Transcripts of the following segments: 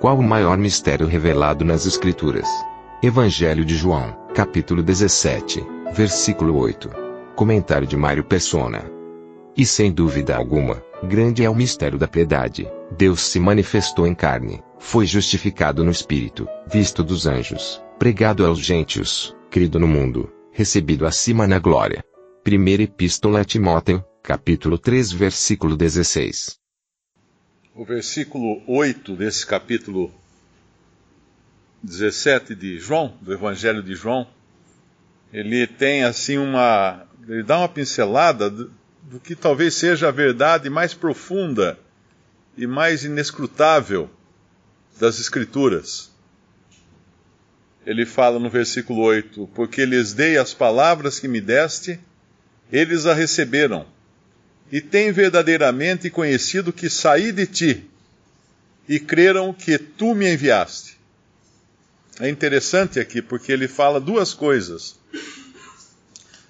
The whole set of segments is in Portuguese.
Qual o maior mistério revelado nas Escrituras? Evangelho de João, capítulo 17, versículo 8. Comentário de Mário Persona. E sem dúvida alguma, grande é o mistério da piedade. Deus se manifestou em carne, foi justificado no Espírito, visto dos anjos, pregado aos gentios, crido no mundo, recebido acima na glória. Primeira Epístola a Timóteo, capítulo 3, versículo 16. O versículo 8 desse capítulo 17 de João, do Evangelho de João, ele tem assim uma. ele dá uma pincelada do, do que talvez seja a verdade mais profunda e mais inescrutável das Escrituras. Ele fala no versículo 8: Porque lhes dei as palavras que me deste, eles a receberam, e têm verdadeiramente conhecido que saí de ti, e creram que tu me enviaste. É interessante aqui, porque ele fala duas coisas.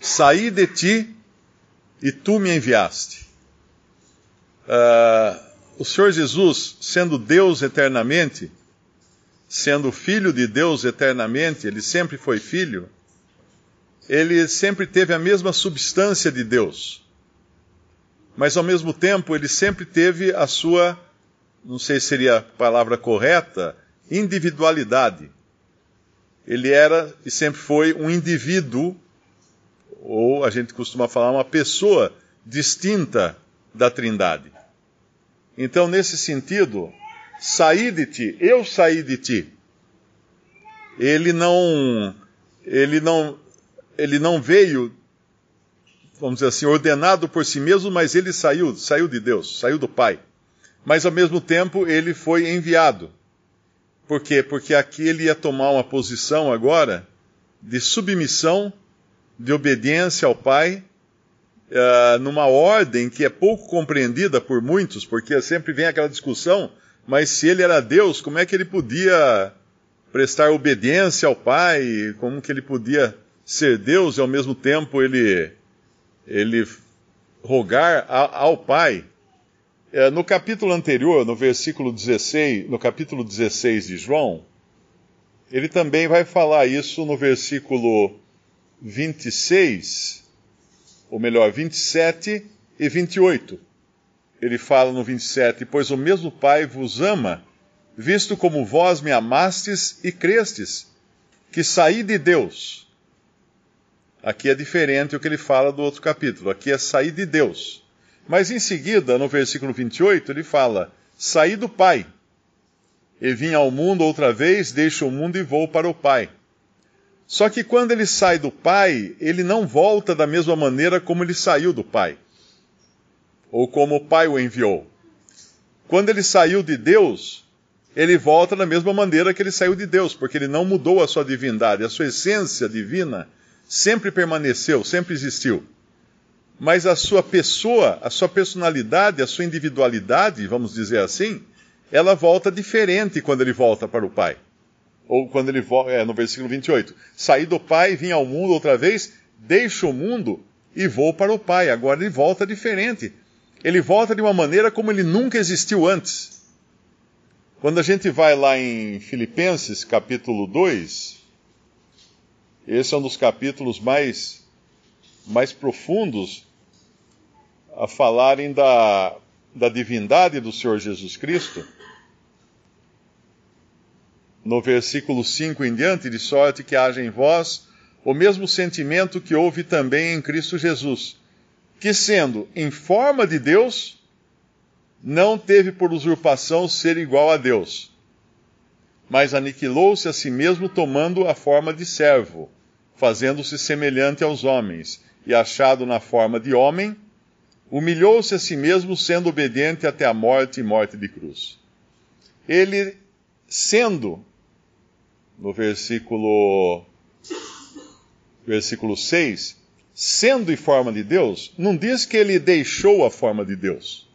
Saí de ti e tu me enviaste. Uh, o Senhor Jesus, sendo Deus eternamente, sendo filho de Deus eternamente, ele sempre foi filho, ele sempre teve a mesma substância de Deus. Mas ao mesmo tempo, ele sempre teve a sua, não sei se seria a palavra correta, individualidade ele era e sempre foi um indivíduo, ou a gente costuma falar uma pessoa distinta da Trindade. Então, nesse sentido, saí de ti, eu saí de ti. Ele não, ele não, ele não veio, vamos dizer assim, ordenado por si mesmo, mas ele saiu, saiu de Deus, saiu do Pai. Mas ao mesmo tempo ele foi enviado. Por quê? Porque aqui ele ia tomar uma posição agora de submissão, de obediência ao Pai, uh, numa ordem que é pouco compreendida por muitos, porque sempre vem aquela discussão, mas se ele era Deus, como é que ele podia prestar obediência ao Pai? Como que ele podia ser Deus e ao mesmo tempo ele, ele rogar ao Pai? É, no capítulo anterior, no versículo 16, no capítulo 16 de João, ele também vai falar isso no versículo 26, ou melhor, 27 e 28. Ele fala no 27: Pois o mesmo Pai vos ama, visto como vós me amastes e crestes, que saí de Deus. Aqui é diferente o que ele fala do outro capítulo. Aqui é sair de Deus. Mas em seguida, no versículo 28, ele fala: Saí do Pai, e vim ao mundo outra vez, deixo o mundo e vou para o Pai. Só que quando ele sai do Pai, ele não volta da mesma maneira como ele saiu do Pai, ou como o Pai o enviou. Quando ele saiu de Deus, ele volta da mesma maneira que ele saiu de Deus, porque ele não mudou a sua divindade, a sua essência divina sempre permaneceu, sempre existiu mas a sua pessoa, a sua personalidade, a sua individualidade, vamos dizer assim, ela volta diferente quando ele volta para o Pai. Ou quando ele volta, é, no versículo 28, saí do Pai, vim ao mundo outra vez, deixo o mundo e vou para o Pai. Agora ele volta diferente. Ele volta de uma maneira como ele nunca existiu antes. Quando a gente vai lá em Filipenses capítulo 2, esse é um dos capítulos mais mais profundos a falarem da, da divindade do Senhor Jesus Cristo, no versículo 5 em diante, de sorte que haja em vós o mesmo sentimento que houve também em Cristo Jesus, que sendo em forma de Deus, não teve por usurpação ser igual a Deus, mas aniquilou-se a si mesmo tomando a forma de servo, fazendo-se semelhante aos homens e achado na forma de homem, humilhou-se a si mesmo, sendo obediente até a morte e morte de cruz. Ele, sendo, no versículo, versículo 6, sendo em forma de Deus, não diz que ele deixou a forma de Deus.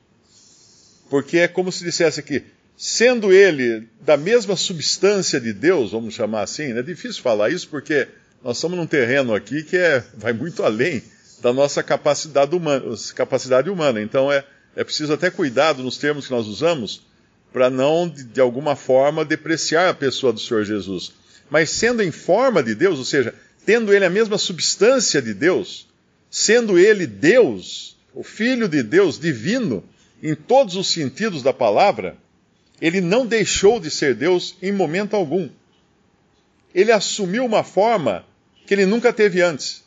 Porque é como se dissesse aqui, sendo ele da mesma substância de Deus, vamos chamar assim, é difícil falar isso porque nós estamos num terreno aqui que é, vai muito além da nossa capacidade humana. Capacidade humana. Então é, é preciso até cuidado nos termos que nós usamos para não, de, de alguma forma, depreciar a pessoa do Senhor Jesus. Mas sendo em forma de Deus, ou seja, tendo ele a mesma substância de Deus, sendo ele Deus, o Filho de Deus, divino, em todos os sentidos da palavra, ele não deixou de ser Deus em momento algum. Ele assumiu uma forma que ele nunca teve antes.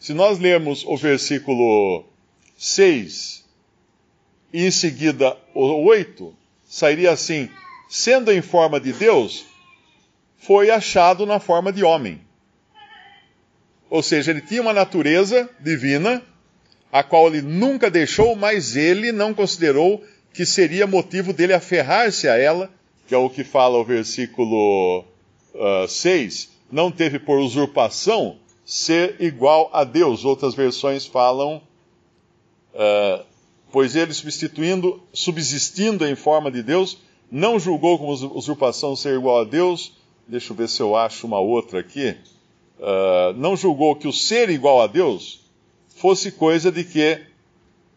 Se nós lermos o versículo 6 e em seguida o 8, sairia assim: sendo em forma de Deus, foi achado na forma de homem. Ou seja, ele tinha uma natureza divina, a qual ele nunca deixou, mas ele não considerou que seria motivo dele aferrar-se a ela, que é o que fala o versículo uh, ah, 6, não teve por usurpação ser igual a Deus. Outras versões falam, uh, pois ele substituindo, subsistindo em forma de Deus, não julgou como usurpação ser igual a Deus. Deixa eu ver se eu acho uma outra aqui. Uh, não julgou que o ser igual a Deus fosse coisa de que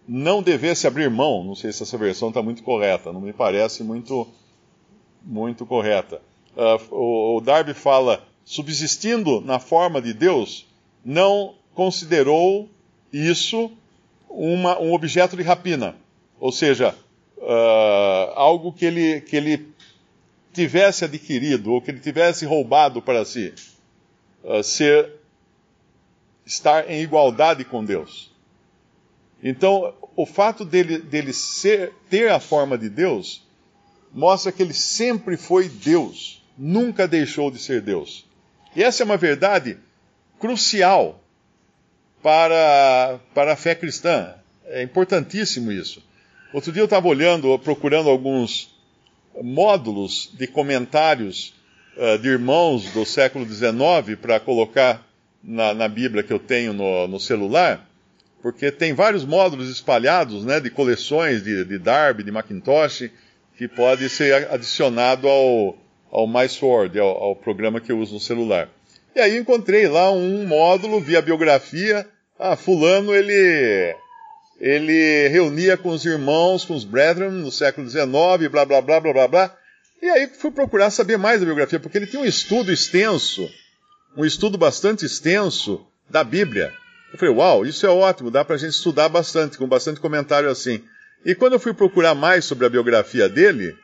não devesse abrir mão. Não sei se essa versão está muito correta, não me parece muito, muito correta. Uh, o, o Darby fala subsistindo na forma de Deus, não considerou isso uma, um objeto de rapina. Ou seja, uh, algo que ele, que ele tivesse adquirido ou que ele tivesse roubado para si. Uh, ser, estar em igualdade com Deus. Então, o fato dele, dele ser, ter a forma de Deus mostra que ele sempre foi Deus, nunca deixou de ser Deus. E essa é uma verdade crucial para, para a fé cristã. É importantíssimo isso. Outro dia eu estava olhando, procurando alguns módulos de comentários uh, de irmãos do século XIX para colocar na, na, Bíblia que eu tenho no, no, celular, porque tem vários módulos espalhados né, de coleções de, de Darby, de Macintosh, que pode ser adicionado ao, ao MySword, ao, ao programa que eu uso no celular. E aí encontrei lá um módulo via biografia. Ah, fulano ele ele reunia com os irmãos, com os brethren no século XIX, blá blá blá blá blá blá. E aí fui procurar saber mais da biografia, porque ele tinha um estudo extenso, um estudo bastante extenso da Bíblia. Eu falei, uau, isso é ótimo, dá pra gente estudar bastante, com bastante comentário assim. E quando eu fui procurar mais sobre a biografia dele,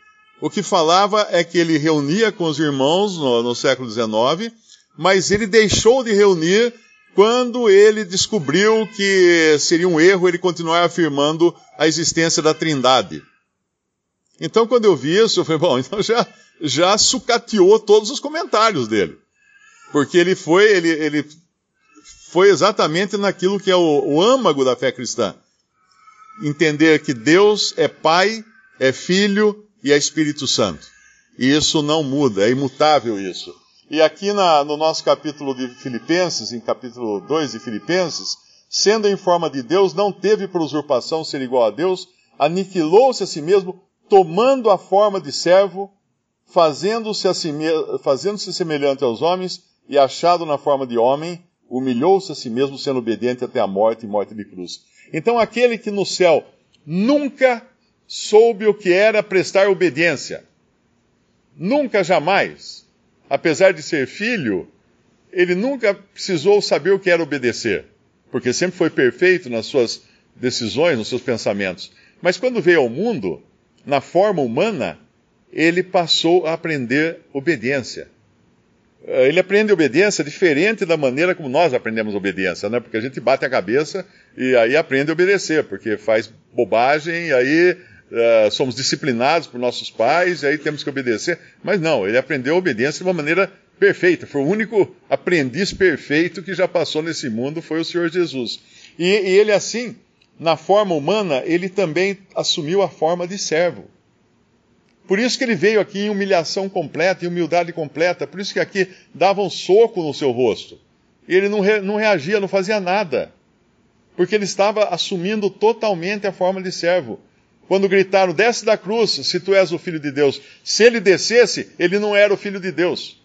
o que falava é que ele reunia com os irmãos no, no século XIX, mas ele deixou de reunir quando ele descobriu que seria um erro ele continuar afirmando a existência da Trindade. Então, quando eu vi isso, eu falei, bom, então já, já sucateou todos os comentários dele. Porque ele foi, ele, ele foi exatamente naquilo que é o, o âmago da fé cristã. Entender que Deus é Pai, é Filho e é Espírito Santo. E isso não muda, é imutável isso. E aqui na, no nosso capítulo de Filipenses, em capítulo 2 de Filipenses, sendo em forma de Deus, não teve por usurpação ser igual a Deus, aniquilou-se a si mesmo, tomando a forma de servo, fazendo-se fazendo semelhante aos homens, e achado na forma de homem, humilhou-se a si mesmo, sendo obediente até a morte e morte de cruz. Então aquele que no céu nunca soube o que era prestar obediência. Nunca, jamais. Apesar de ser filho, ele nunca precisou saber o que era obedecer, porque sempre foi perfeito nas suas decisões, nos seus pensamentos. Mas quando veio ao mundo, na forma humana, ele passou a aprender obediência. Eh, ele aprende obediência diferente da maneira como nós aprendemos obediência, né? Porque a gente bate a cabeça e aí aprende a obedecer, porque faz bobagem e aí uh, somos disciplinados por nossos pais e aí temos que obedecer. Mas não, ele aprendeu a obediência de uma maneira perfeita. Foi o único aprendiz perfeito que já passou nesse mundo, foi o Senhor Jesus. E, e ele assim na forma humana, ele também assumiu a forma de servo. Por isso que ele veio aqui em humilhação completa, em humildade completa. Por isso que aqui dava um soco no seu rosto. Ele não, re, não reagia, não fazia nada. Porque ele estava assumindo totalmente a forma de servo. Quando gritaram, desce da cruz, se tu és o filho de Deus. Se ele descesse, ele não era o filho de Deus.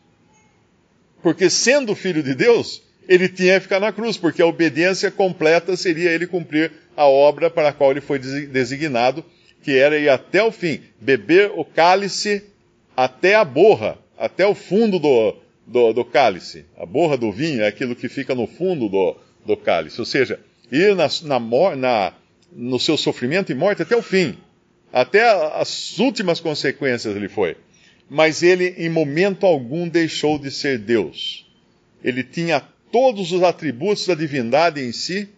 Porque sendo filho de Deus, ele tinha que ficar na cruz, porque a obediência completa seria ele cumprir a obra para a qual ele foi designado, que era ir até o fim, beber o cálice até a borra, até o fundo do, do, do cálice. A borra do vinho é aquilo que fica no fundo do, do cálice, ou seja, ir na, na, na, no seu sofrimento e morte até o fim. Até as últimas consequências ele foi. Mas ele, em momento algum, deixou de ser Deus. Ele tinha todos os atributos da divindade em si.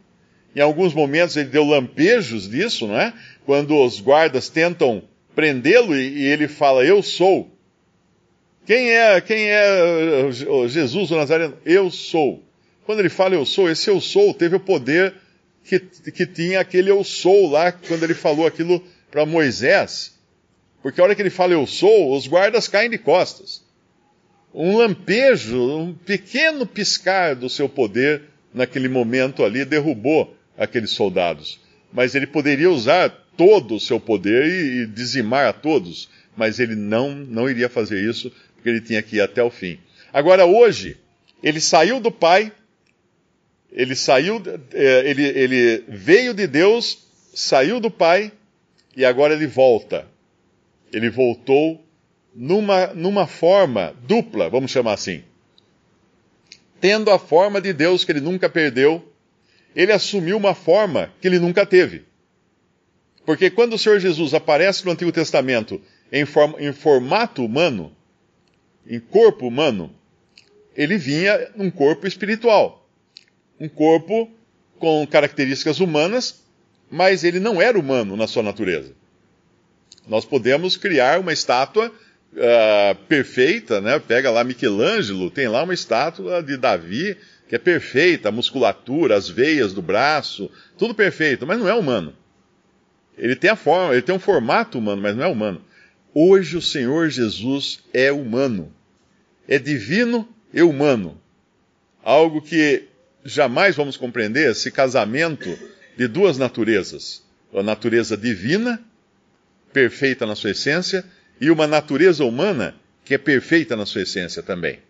Em alguns momentos ele deu lampejos disso, não é? Quando os guardas tentam prendê-lo e, ele fala: Eu sou. Quem é, quem é Jesus o Nazareno? Eu sou. Quando ele fala eu sou, esse eu sou teve o poder que, que tinha aquele eu sou lá, quando ele falou aquilo para Moisés. Porque a hora que ele fala eu sou, os guardas caem de costas um lampejo, um pequeno piscar do seu poder naquele momento ali derrubou aqueles soldados. Mas ele poderia usar todo o seu poder e, e dizimar a todos, mas ele não, não iria fazer isso, porque ele tinha que ir até o fim. Agora, hoje, ele saiu do Pai, ele saiu, é, ele, ele veio de Deus, saiu do Pai, e agora ele volta. Ele voltou numa, numa forma dupla, vamos chamar assim. Tendo a forma de Deus que ele nunca perdeu, ele assumiu uma forma que ele nunca teve. Porque quando o Senhor Jesus aparece no Antigo Testamento em, form, em formato humano, em corpo humano, ele vinha num corpo espiritual. Um corpo com características humanas, mas ele não era humano na sua natureza. Nós podemos criar uma estátua uh, perfeita, né? Pega lá Michelangelo, tem lá uma estátua de Davi que é perfeita, a musculatura, as veias do braço, tudo perfeito, mas não é humano. Ele tem a forma, ele tem um formato humano, mas não é humano. Hoje o Senhor Jesus é humano. É divino e humano. Algo que jamais vamos compreender esse casamento de duas naturezas. A natureza divina, perfeita na sua essência, e uma natureza humana que é perfeita na sua essência também.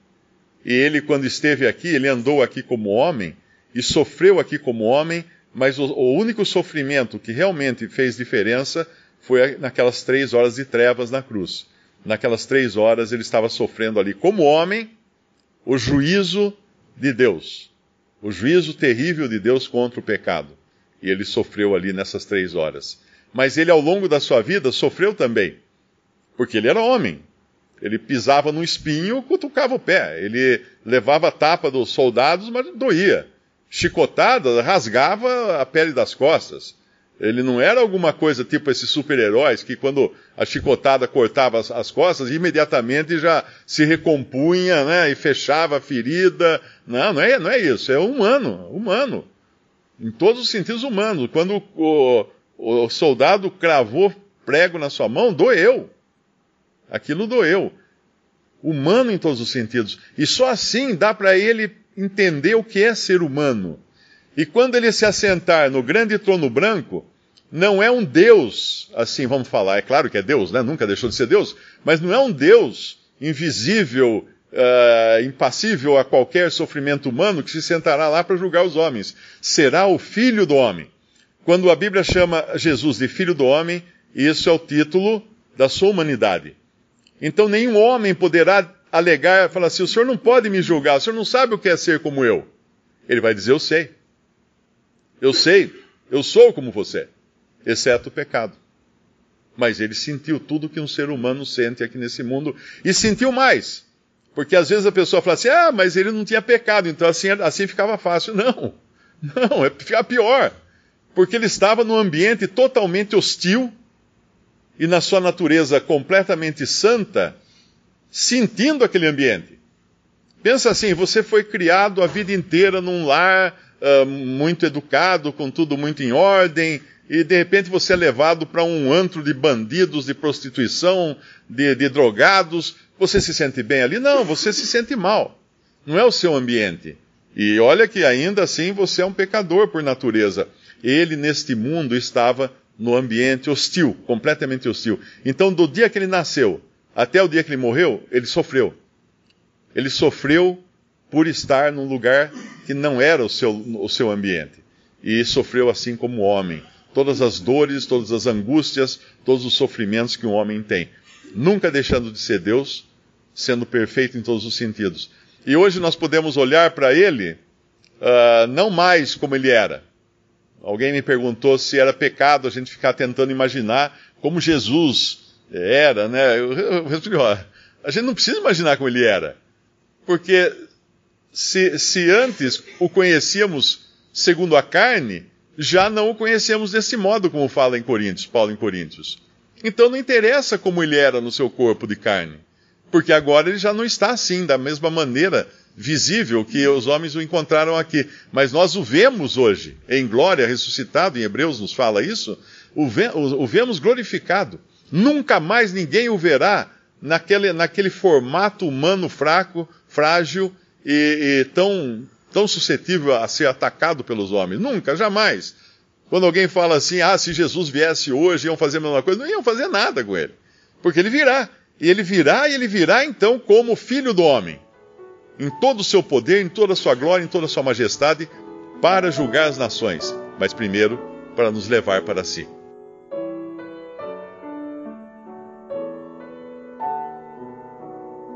E ele, quando esteve aqui, ele andou aqui como homem e sofreu aqui como homem, mas o, o único sofrimento que realmente fez diferença foi naquelas três horas de trevas na cruz. Naquelas três horas ele estava sofrendo ali como homem o juízo de Deus, o juízo terrível de Deus contra o pecado. E ele sofreu ali nessas três horas. Mas ele, ao longo da sua vida, sofreu também porque ele era homem. Ele pisava no espinho, cutucava o pé. Ele levava a tapa dos soldados, mas doía. Chicotada, rasgava a pele das costas. Ele não era alguma coisa tipo esses super-heróis que quando a chicotada cortava as, as, costas, imediatamente já se recompunha, né, e fechava a ferida. Não, não é, não é isso. É humano, humano. Em todos os sentidos humanos. Quando o, o soldado cravou prego na sua mão, doeu. Aquilo doeu. Humano em todos os sentidos. E só assim dá para ele entender o que é ser humano. E quando ele se assentar no grande trono branco, não é um Deus, assim vamos falar, é claro que é Deus, né? nunca deixou de ser Deus, mas não é um Deus invisível, uh, impassível a qualquer sofrimento humano que se sentará lá para julgar os homens. Será o Filho do Homem. Quando a Bíblia chama Jesus de Filho do Homem, isso é o título da sua humanidade. Então nenhum homem poderá alegar, falar assim: o senhor não pode me julgar, o senhor não sabe o que é ser como eu. Ele vai dizer: eu sei. Eu sei, eu sou como você, exceto o pecado. Mas ele sentiu tudo que um ser humano sente aqui nesse mundo e sentiu mais. Porque às vezes a pessoa fala assim: ah, mas ele não tinha pecado, então assim, assim ficava fácil. Não, não, é ficar pior. Porque ele estava num ambiente totalmente hostil e na sua natureza completamente santa, sentindo aquele ambiente. Pensa assim, você foi criado a vida inteira num lar uh, muito educado, com tudo muito em ordem, e de repente você é levado para um antro de bandidos, de prostituição, de, de drogados, você se sente bem ali? Não, você se sente mal. Não é o seu ambiente. E olha que ainda assim você é um pecador por natureza. Ele neste mundo estava no ambiente hostil, completamente hostil. Então, do dia que ele nasceu até o dia que ele morreu, ele sofreu. Ele sofreu por estar num lugar que não era o seu, o seu ambiente. E sofreu assim como homem. Todas as dores, todas as angústias, todos os sofrimentos que um homem tem. Nunca deixando de ser Deus, sendo perfeito em todos os sentidos. E hoje nós podemos olhar para ele uh, não mais como ele era. Alguém me perguntou se era pecado a gente ficar tentando imaginar como Jesus era, né? Eu, respondi, ó, a gente não precisa imaginar como ele era. Porque se, se antes o conhecíamos segundo a carne, já não o conhecemos desse modo, como fala em Coríntios, Paulo em Coríntios. Então não interessa como ele era no seu corpo de carne, porque agora ele já não está assim, da mesma maneira visível que os homens o encontraram aqui. Mas nós o vemos hoje, em glória, ressuscitado, em Hebreus nos fala isso, o, ve o, vemos glorificado. Nunca mais ninguém o verá naquele, naquele formato humano fraco, frágil e, e tão, tão suscetível a ser atacado pelos homens. Nunca, jamais. Quando alguém fala assim, ah, se Jesus viesse hoje, iam fazer a mesma coisa, não iam fazer nada com ele. Porque ele virá. E ele virá, e ele virá então como filho do homem. Em todo o seu poder, em toda a sua glória, em toda a sua majestade, para julgar as nações. Mas primeiro, para nos levar para si.